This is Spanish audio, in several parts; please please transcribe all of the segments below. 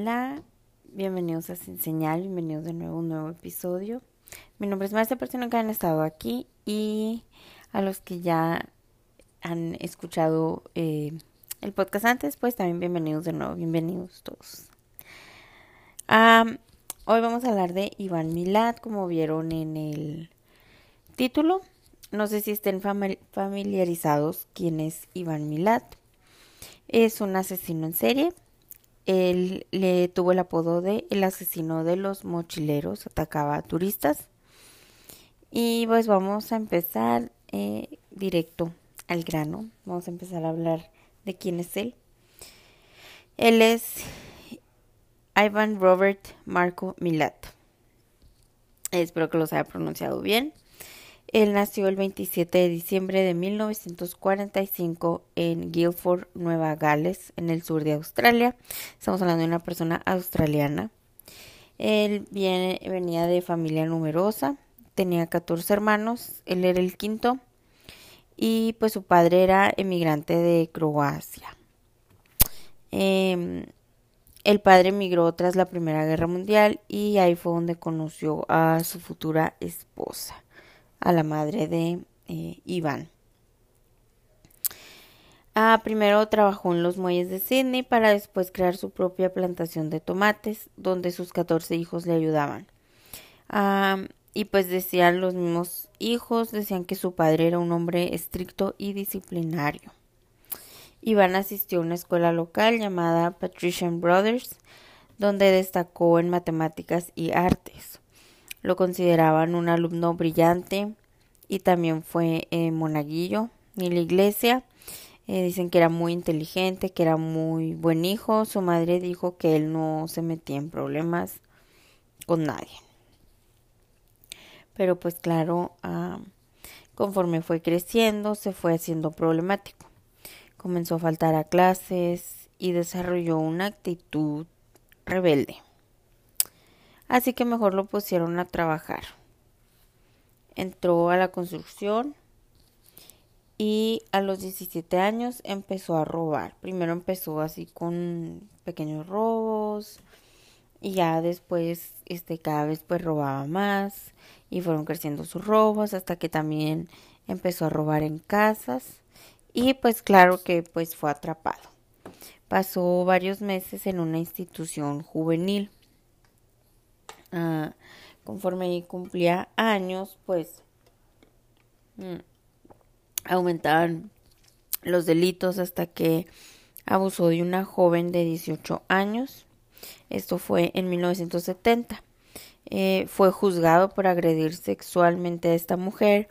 Hola, bienvenidos a Sin Señal, bienvenidos de nuevo a un nuevo episodio. Mi nombre es Maestra Persona que han estado aquí y a los que ya han escuchado eh, el podcast antes, pues también bienvenidos de nuevo, bienvenidos todos. hoy vamos a hablar de Iván Milad, como vieron en el título. No sé si estén familiarizados quién es Iván Milad. Es un asesino en serie él le tuvo el apodo de el asesino de los mochileros, atacaba a turistas. Y pues vamos a empezar eh, directo al grano. Vamos a empezar a hablar de quién es él. Él es Ivan Robert Marco Milat. Espero que los haya pronunciado bien. Él nació el 27 de diciembre de 1945 en Guildford, Nueva Gales, en el sur de Australia. Estamos hablando de una persona australiana. Él venía de familia numerosa, tenía 14 hermanos, él era el quinto y pues su padre era emigrante de Croacia. Em, el padre emigró tras la Primera Guerra Mundial y ahí fue donde conoció a su futura esposa a la madre de eh, Iván. Ah, primero trabajó en los muelles de Sydney para después crear su propia plantación de tomates, donde sus 14 hijos le ayudaban. Ah, y pues decían los mismos hijos, decían que su padre era un hombre estricto y disciplinario. Iván asistió a una escuela local llamada Patrician Brothers, donde destacó en matemáticas y artes. Lo consideraban un alumno brillante y también fue eh, monaguillo en la iglesia. Eh, dicen que era muy inteligente, que era muy buen hijo. Su madre dijo que él no se metía en problemas con nadie. Pero pues claro, ah, conforme fue creciendo, se fue haciendo problemático. Comenzó a faltar a clases y desarrolló una actitud rebelde así que mejor lo pusieron a trabajar. Entró a la construcción y a los 17 años empezó a robar. Primero empezó así con pequeños robos y ya después este cada vez pues robaba más y fueron creciendo sus robos hasta que también empezó a robar en casas y pues claro que pues fue atrapado. Pasó varios meses en una institución juvenil Ah, conforme cumplía años, pues mm, aumentaban los delitos hasta que abusó de una joven de 18 años. Esto fue en 1970. Eh, fue juzgado por agredir sexualmente a esta mujer,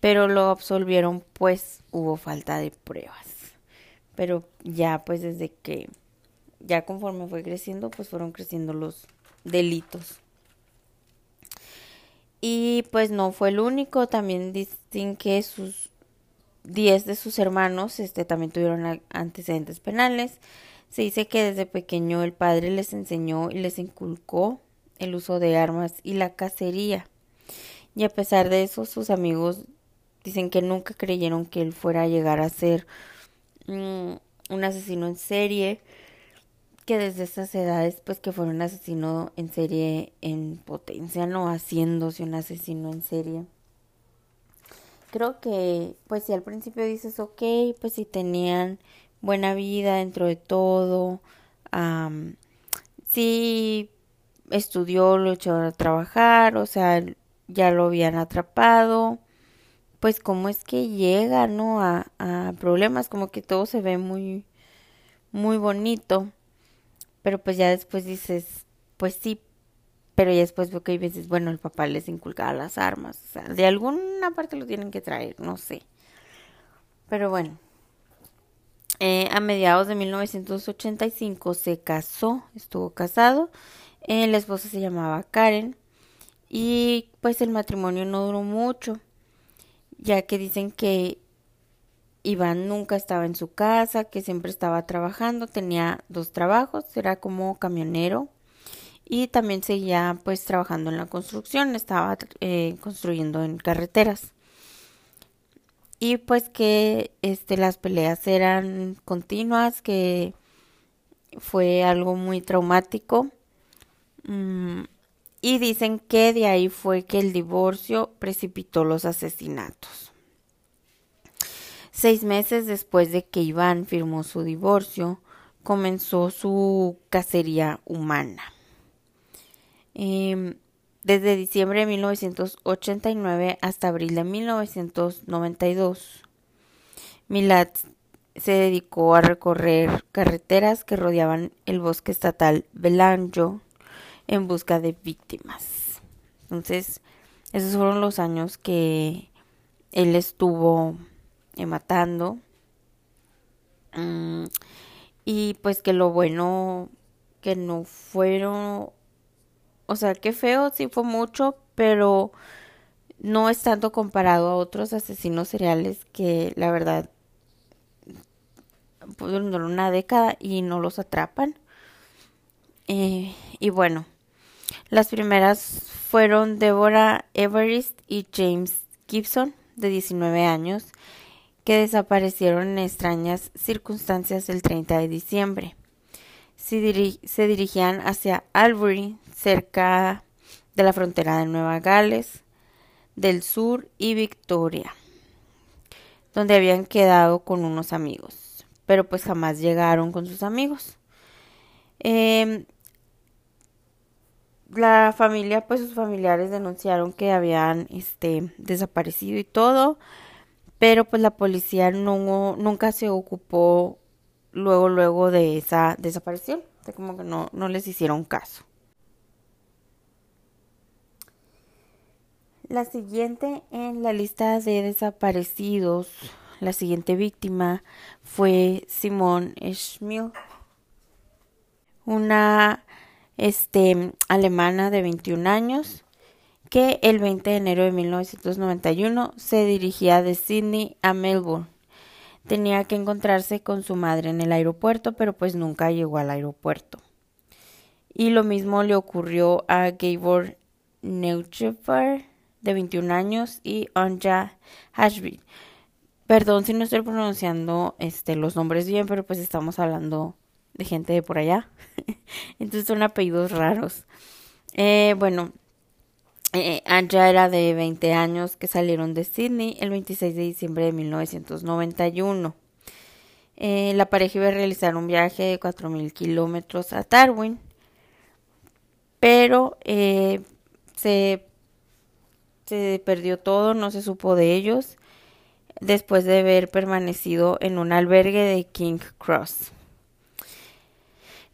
pero lo absolvieron pues hubo falta de pruebas. Pero ya pues desde que ya conforme fue creciendo pues fueron creciendo los delitos. Y pues no fue el único, también dicen que sus 10 de sus hermanos este, también tuvieron antecedentes penales. Se dice que desde pequeño el padre les enseñó y les inculcó el uso de armas y la cacería. Y a pesar de eso, sus amigos dicen que nunca creyeron que él fuera a llegar a ser mm, un asesino en serie que desde estas edades, pues que fuera un asesino en serie en potencia, no haciéndose un asesino en serie. Creo que, pues si al principio dices, ok, pues si tenían buena vida dentro de todo, si estudió, lo echó a trabajar, o sea, ya lo habían atrapado, pues cómo es que llega, ¿no? A, a problemas, como que todo se ve muy, muy bonito pero pues ya después dices, pues sí, pero ya después veo que hay veces, bueno, el papá les inculcaba las armas, o sea, de alguna parte lo tienen que traer, no sé. Pero bueno, eh, a mediados de 1985 se casó, estuvo casado, eh, la esposa se llamaba Karen y pues el matrimonio no duró mucho, ya que dicen que Iván nunca estaba en su casa, que siempre estaba trabajando, tenía dos trabajos, era como camionero y también seguía pues trabajando en la construcción, estaba eh, construyendo en carreteras. Y pues que este las peleas eran continuas, que fue algo muy traumático. Mm, y dicen que de ahí fue que el divorcio precipitó los asesinatos. Seis meses después de que Iván firmó su divorcio, comenzó su cacería humana. Em, desde diciembre de 1989 hasta abril de 1992, Milad se dedicó a recorrer carreteras que rodeaban el bosque estatal Belanjo en busca de víctimas. Entonces, esos fueron los años que él estuvo matando. Mm, y pues que lo bueno que no fueron, o sea, que feo sí fue mucho, pero no es tanto comparado a otros asesinos seriales que la verdad durar una década y no los atrapan. Eh, y bueno, las primeras fueron Deborah Everest y James Gibson, de 19 años, que desaparecieron en extrañas circunstancias el 30 de diciembre. Se, dirigían hacia Albury, cerca de la frontera de Nueva Gales del Sur y Victoria, donde habían quedado con unos amigos, pero pues jamás llegaron con sus amigos. Eh, la familia, pues sus familiares denunciaron que habían este desaparecido y todo, pero pues la policía no nunca se ocupó luego luego de esa desaparición, de como que no no les hicieron caso. La siguiente en la lista de desaparecidos, la siguiente víctima fue Simone Schmiel, una este, alemana de 21 años, que el 20 de enero de 1991 se dirigía de Sydney a Melbourne. Tenía que encontrarse con su madre en el aeropuerto, pero pues nunca llegó al aeropuerto. Y lo mismo le ocurrió a Gabor Neuscheffer, de 21 años, y Anja Hashby. Perdón si no estoy pronunciando este, los nombres bien, pero pues estamos hablando de gente de por allá. Entonces son apellidos raros. Eh, bueno, eh, Anja era de 20 años que salieron de Sydney el 26 de diciembre de 1991. Eh, la pareja iba a realizar un viaje de 4.000 kilómetros a Darwin, pero eh, se, se perdió todo, no se supo de ellos después de haber permanecido en un albergue de King Cross.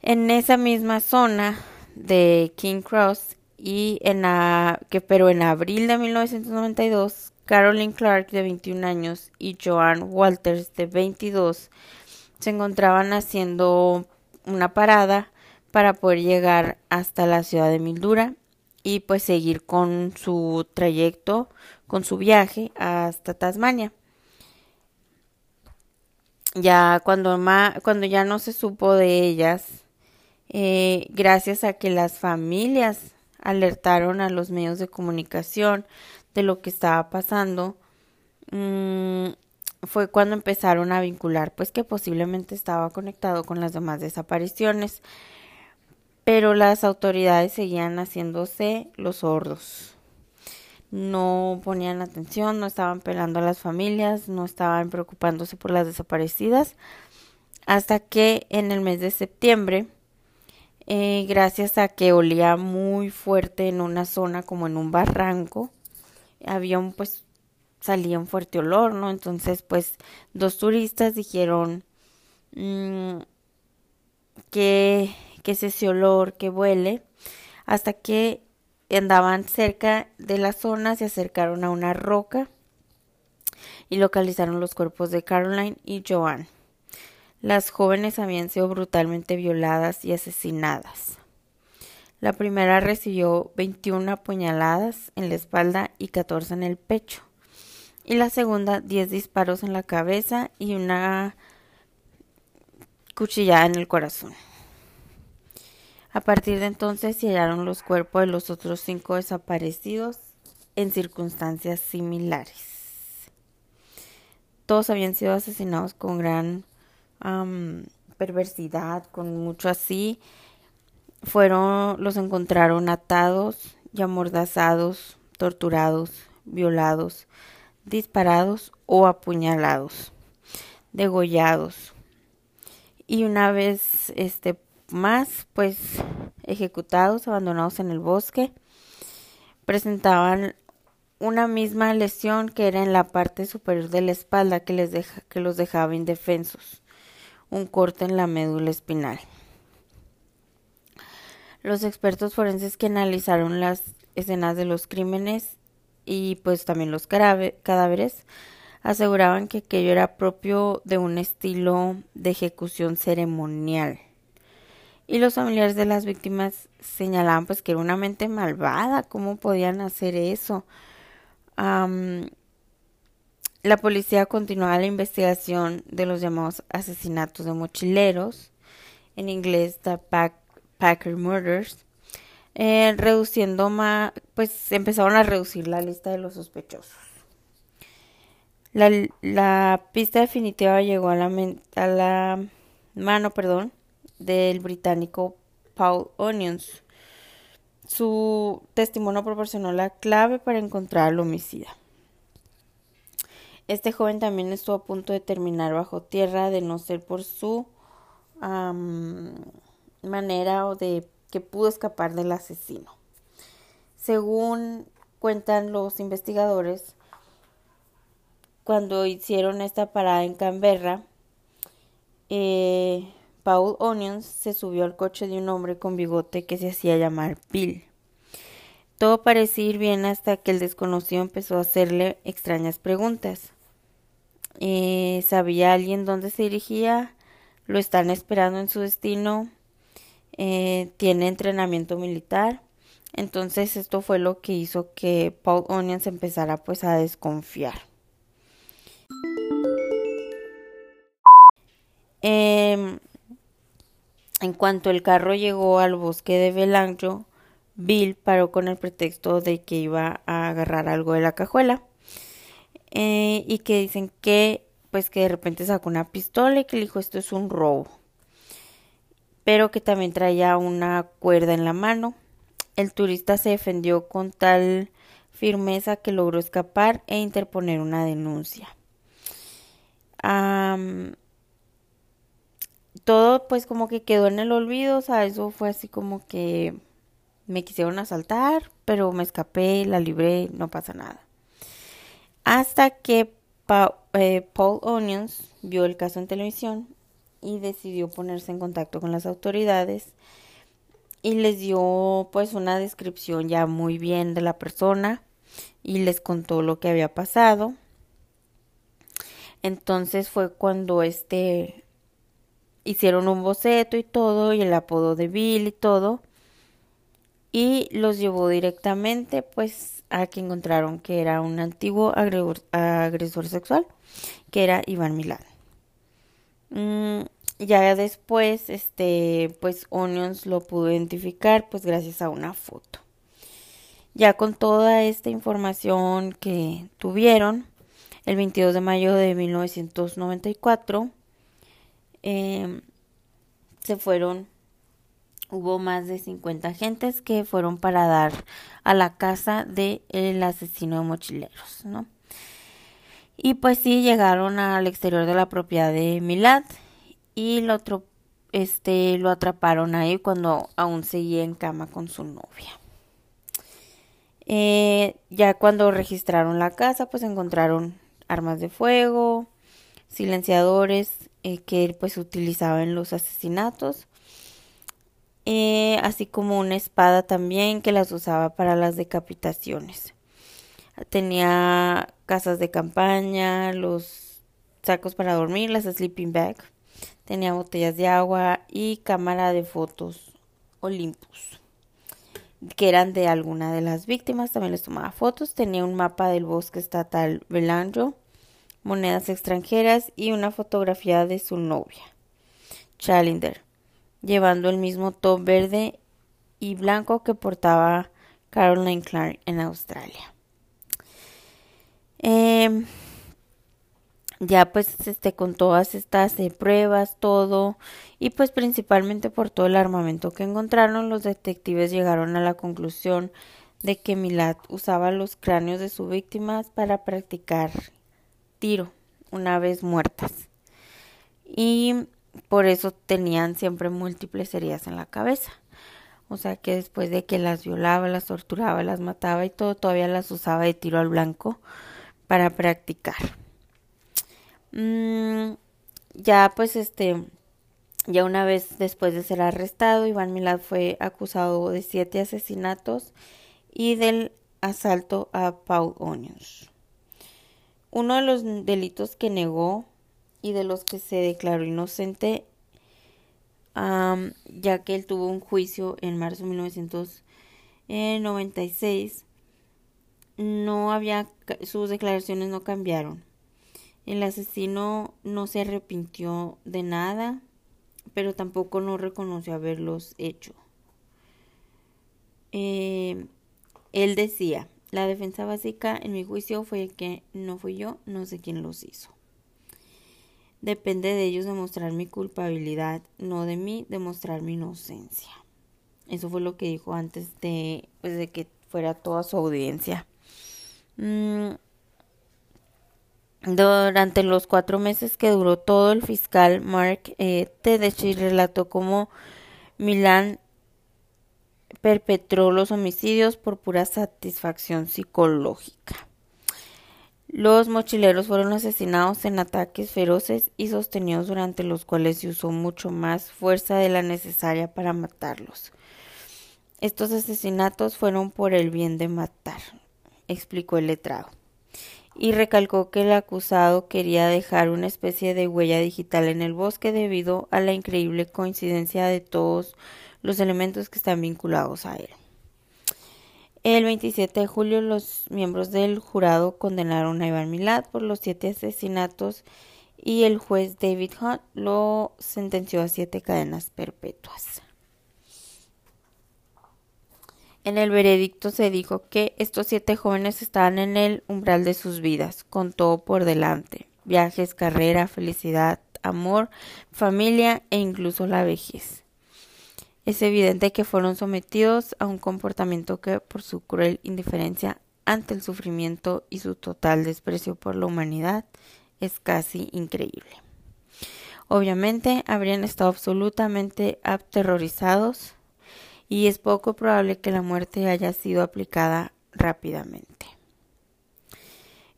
En esa misma zona de King Cross y en la, que pero en abril de 1992 Carolyn Clark de 21 años y Joan Walters de 22 se encontraban haciendo una parada para poder llegar hasta la ciudad de Mildura y pues seguir con su trayecto, con su viaje hasta Tasmania. Ya cuando, cuando ya no se supo de ellas, eh, gracias a que las familias alertaron a los medios de comunicación de lo que estaba pasando, mm, fue cuando empezaron a vincular, pues que posiblemente estaba conectado con las demás desapariciones, pero las autoridades seguían haciéndose los sordos. No ponían atención, no estaban pelando a las familias, no estaban preocupándose por las desaparecidas, hasta que en el mes de septiembre eh, gracias a que olía muy fuerte en una zona como en un barranco. Había un pues salía un fuerte olor, ¿no? Entonces pues dos turistas dijeron mm, que, que es ese olor que huele hasta que andaban cerca de la zona, se acercaron a una roca y localizaron los cuerpos de Caroline y Joan. Las jóvenes habían sido brutalmente violadas y asesinadas. La primera recibió 21 apuñaladas en la espalda y 14 en el pecho. Y la segunda 10 disparos en la cabeza y una cuchillada en el corazón. A partir de entonces se hallaron los cuerpos de los otros cinco desaparecidos en circunstancias similares. Todos habían sido asesinados con gran perversidad, con mucho así, fueron, los encontraron atados y amordazados, torturados, violados, disparados o apuñalados, degollados. Y una vez este más pues ejecutados, abandonados en el bosque, presentaban una misma lesión que era en la parte superior de la espalda que, les deja, que los dejaba indefensos, un corte en la médula espinal. Los expertos forenses que analizaron las escenas de los crímenes y pues también los cadáveres aseguraban que aquello era propio de un estilo de ejecución ceremonial. Y los familiares de las víctimas señalaban pues que era una mente malvada, ¿cómo podían hacer eso? La policía continuaba la investigación de los llamados asesinatos de mochileros, en inglés The Packer Murders, eh, reduciendo más, pues empezaron a reducir la lista de los sospechosos. La, pista definitiva llegó a la, a la mano, perdón, del británico Paul Onions, su testimonio proporcionó la clave para encontrar al homicida. Este joven también estuvo a punto de terminar bajo tierra de no ser por su manera o de que pudo escapar del asesino. Según cuentan los investigadores, cuando hicieron esta parada en Canberra, eh, Paul Onions se subió al coche de un hombre con bigote que se hacía llamar Bill. Todo parecía ir bien hasta que el desconocido empezó a hacerle extrañas preguntas. Eh, ¿Sabía alguien dónde se dirigía? ¿Lo están esperando en su destino? Eh, ¿Tiene entrenamiento militar? Entonces esto fue lo que hizo que Paul Onions empezara pues a desconfiar. Eh, en cuanto el carro llegó al bosque de Belangio, Bill paró con el pretexto de que iba a agarrar algo de la cajuela eh, y que dicen que pues que de repente sacó una pistola y que le dijo esto es un robo pero que también traía una cuerda en la mano. El turista se defendió con tal firmeza que logró escapar e interponer una denuncia. Todo pues como que quedó en el olvido, o sea, eso fue así como que me quisieron asaltar, pero me escapé, la libré, no pasa nada. Hasta que eh, Paul Onions vio el caso en televisión y decidió ponerse en contacto con las autoridades y les dio pues una descripción ya muy bien de la persona y les contó lo que había pasado. Entonces fue cuando este hicieron un boceto y todo, y el apodo de Bill y todo, y los llevó directamente pues a que encontraron que era un antiguo agresor, sexual, que era Iván Milán. Mm, ya después, este, pues Onions lo pudo identificar pues gracias a una foto. Ya con toda esta información que tuvieron, el 22 de mayo de 1994, Em, se fueron, hubo más de 50 agentes que fueron para dar a la casa del el asesino de mochileros, ¿no? Y pues sí, llegaron al exterior de la propiedad de Milad y lo, este, lo atraparon ahí cuando aún seguía en cama con su novia. Eh, ya cuando registraron la casa, pues encontraron armas de fuego, silenciadores, eh, que él pues utilizaba en los asesinatos. Eh, así como una espada también que las usaba para las decapitaciones. Tenía casas de campaña, los sacos para dormir, las sleeping bag. Tenía botellas de agua y cámara de fotos Olympus, que eran de alguna de las víctimas. También les tomaba fotos. Tenía un mapa del bosque estatal Belandro monedas extranjeras y una fotografía de su novia, Challenger, llevando el mismo top verde y blanco que portaba Caroline Clark en Australia. Em, ya pues este con todas estas eh, pruebas todo y pues principalmente por todo el armamento que encontraron los detectives llegaron a la conclusión de que Milad usaba los cráneos de sus víctimas para practicar tiro una vez muertas y por eso tenían siempre múltiples heridas en la cabeza o sea que después de que las violaba, las torturaba, las mataba y todo, todavía las usaba de tiro al blanco para practicar. Mm, ya pues este, ya una vez después de ser arrestado, Iván Milad fue acusado de siete asesinatos y del asalto a Paul Onions. Uno de los delitos que negó y de los que se declaró inocente, ya que él tuvo un juicio en marzo de 1996, no había, sus declaraciones no cambiaron. El asesino no se arrepintió de nada, pero tampoco no reconoció haberlos hecho. Eh, él decía, la defensa básica en mi juicio fue que no fui yo, no sé quién los hizo. Depende de ellos demostrar mi culpabilidad, no de mí demostrar mi inocencia. Eso fue lo que dijo antes de, pues, de que fuera toda su audiencia. Mm, durante los cuatro meses que duró todo, el fiscal Mark eh, Tedeschi relató cómo Milán perpetró los homicidios por pura satisfacción psicológica. Los mochileros fueron asesinados en ataques feroces y sostenidos durante los cuales se usó mucho más fuerza de la necesaria para matarlos. Estos asesinatos fueron por el bien de matar, explicó el letrado y recalcó que el acusado quería dejar una especie de huella digital en el bosque debido a la increíble coincidencia de todos los elementos que están vinculados a él. El 27 de julio los miembros del jurado condenaron a Iván Milad por los siete asesinatos y el juez David Hunt lo sentenció a siete cadenas perpetuas. En el veredicto se dijo que estos siete jóvenes estaban en el umbral de sus vidas, con todo por delante, viajes, carrera, felicidad, amor, familia e incluso la vejez. Es evidente que fueron sometidos a un comportamiento que, por su cruel indiferencia ante el sufrimiento y su total desprecio por la humanidad, es casi increíble. Obviamente habrían estado absolutamente aterrorizados y es poco probable que la muerte haya sido aplicada rápidamente.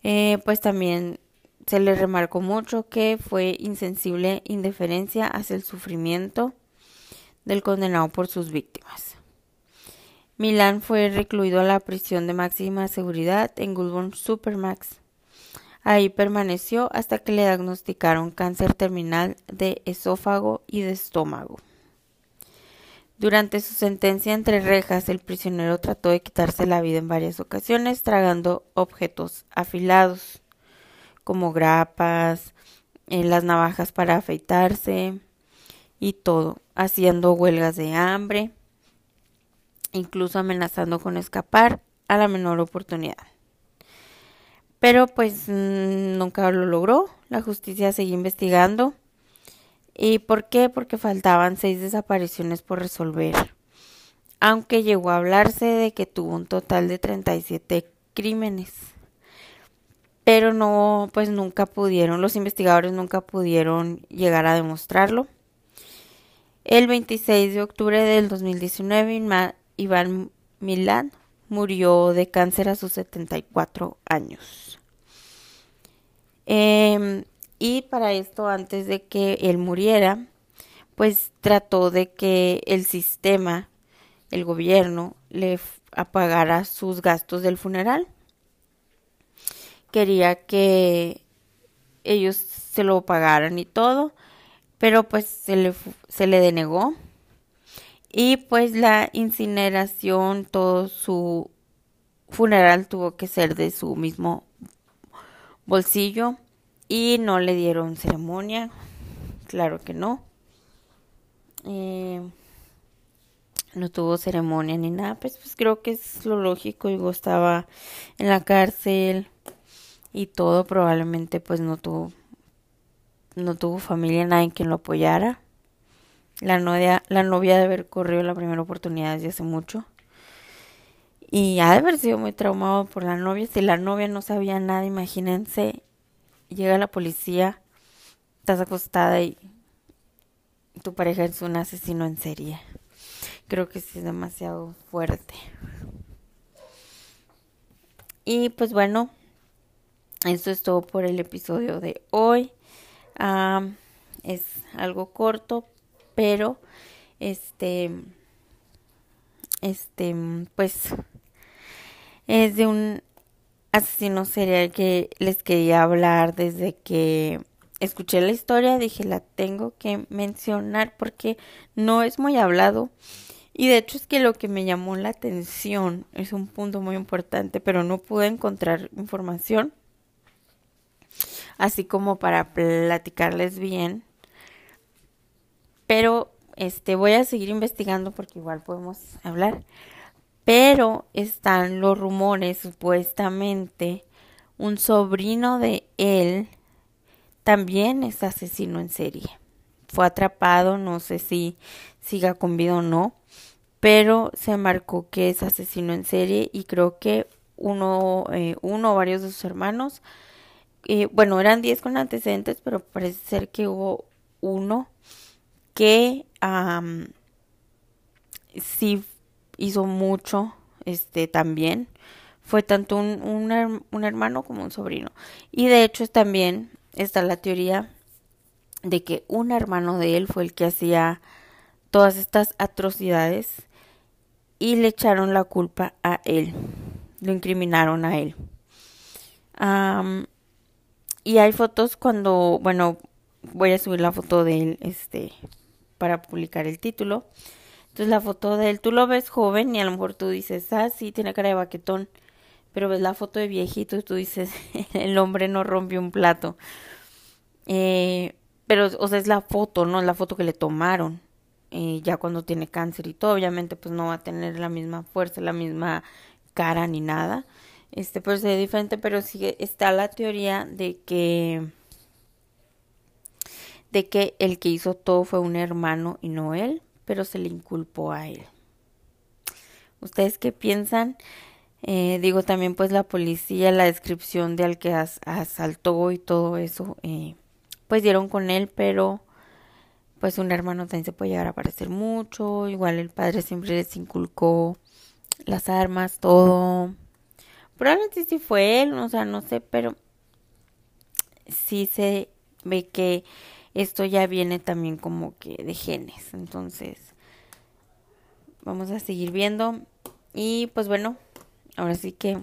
Eh, pues también se le remarcó mucho que fue insensible indiferencia hacia el sufrimiento del condenado por sus víctimas. Milán fue recluido a la prisión de máxima seguridad en Goulburn Supermax. Ahí permaneció hasta que le diagnosticaron cáncer terminal de esófago y de estómago. Durante su sentencia entre rejas, el prisionero trató de quitarse la vida en varias ocasiones, tragando objetos afilados, como grapas, eh, las navajas para afeitarse y todo, haciendo huelgas de hambre, incluso amenazando con escapar a la menor oportunidad. Pero pues mm, nunca lo logró, la justicia seguía investigando ¿Y por qué? Porque faltaban seis desapariciones por resolver. Aunque llegó a hablarse de que tuvo un total de 37 crímenes. Pero no, pues nunca pudieron, los investigadores nunca pudieron llegar a demostrarlo. El 26 de octubre del 2019, Iván Milán murió de cáncer a sus 74 años. Eh, y para esto, antes de que él muriera, pues trató de que el sistema, el gobierno, le apagara sus gastos del funeral. Quería que ellos se lo pagaran y todo, pero pues se le, se le denegó. Y pues la incineración, todo su funeral tuvo que ser de su mismo bolsillo y no le dieron ceremonia, claro que no. Eh, no tuvo ceremonia ni nada, pues, pues creo que es lo lógico. Digo, estaba en la cárcel y todo, probablemente pues no tuvo no tuvo familia, nadie quien lo apoyara. La novia, la novia de haber corrido la primera oportunidad desde hace mucho. Y ha de haber sido muy traumado por la novia. Si la novia no sabía nada, imagínense, llega la policía, estás acostada y tu pareja es un asesino en serie. Creo que sí es demasiado fuerte. Y pues bueno, esto es todo por el episodio de hoy. Es algo corto, pero este, este, pues es de un asesino serial que les quería hablar desde que escuché la historia, dije la tengo que mencionar porque no es muy hablado. Y de hecho es que lo que me llamó la atención es un punto muy importante, pero no pude encontrar información así como para platicarles bien. Pero este voy a seguir investigando porque igual podemos hablar pero están los rumores, supuestamente, un sobrino de él también es asesino en serie. Fue atrapado, no sé si siga con vida o no, pero se marcó que es asesino en serie y creo que uno, eh, uno o varios de sus hermanos, eh, bueno, eran 10 con antecedentes, pero parece ser que hubo uno que sí hizo mucho este también. Fue tanto un, un, hermano como un sobrino. Y de hecho también está la teoría de que un hermano de él fue el que hacía todas estas atrocidades y le echaron la culpa a él. Lo incriminaron a él y hay fotos cuando bueno voy a subir la foto de él este para publicar el título entonces la foto de él, tú lo ves joven y a lo mejor tú dices, ah, sí, tiene cara de baquetón. Pero ves la foto de viejito y tú dices, el hombre no rompe un plato. Eh, pero, o sea, es la foto, ¿no? Es la foto que le tomaron. Eh, ya cuando tiene cáncer y todo, obviamente, pues no va a tener la misma fuerza, la misma cara ni nada. Este, pero se diferente, pero sí está la teoría de que de que el que hizo todo fue un hermano y no él pero se le inculpó a él. ¿Ustedes qué piensan? Eh, digo también pues la policía, la descripción de al que asaltó y todo eso, eh, pues dieron con él, pero pues un hermano también se puede llegar a parecer mucho, igual el padre siempre les inculcó las armas, todo. Probablemente sí fue él, o sea, no sé, pero sí se ve que esto ya viene también como que de genes. Entonces, vamos a seguir viendo. Y pues bueno, ahora sí que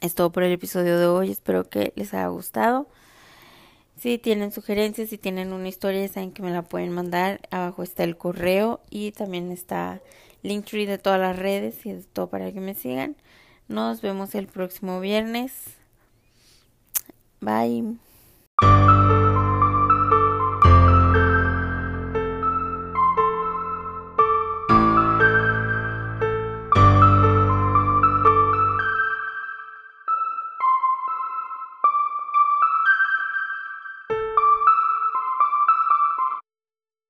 es todo por el episodio de hoy. Espero que les haya gustado. Si tienen sugerencias, si tienen una historia, saben que me la pueden mandar. Abajo está el correo y también está Linktree de todas las redes y es todo para que me sigan. Nos vemos el próximo viernes. Bye.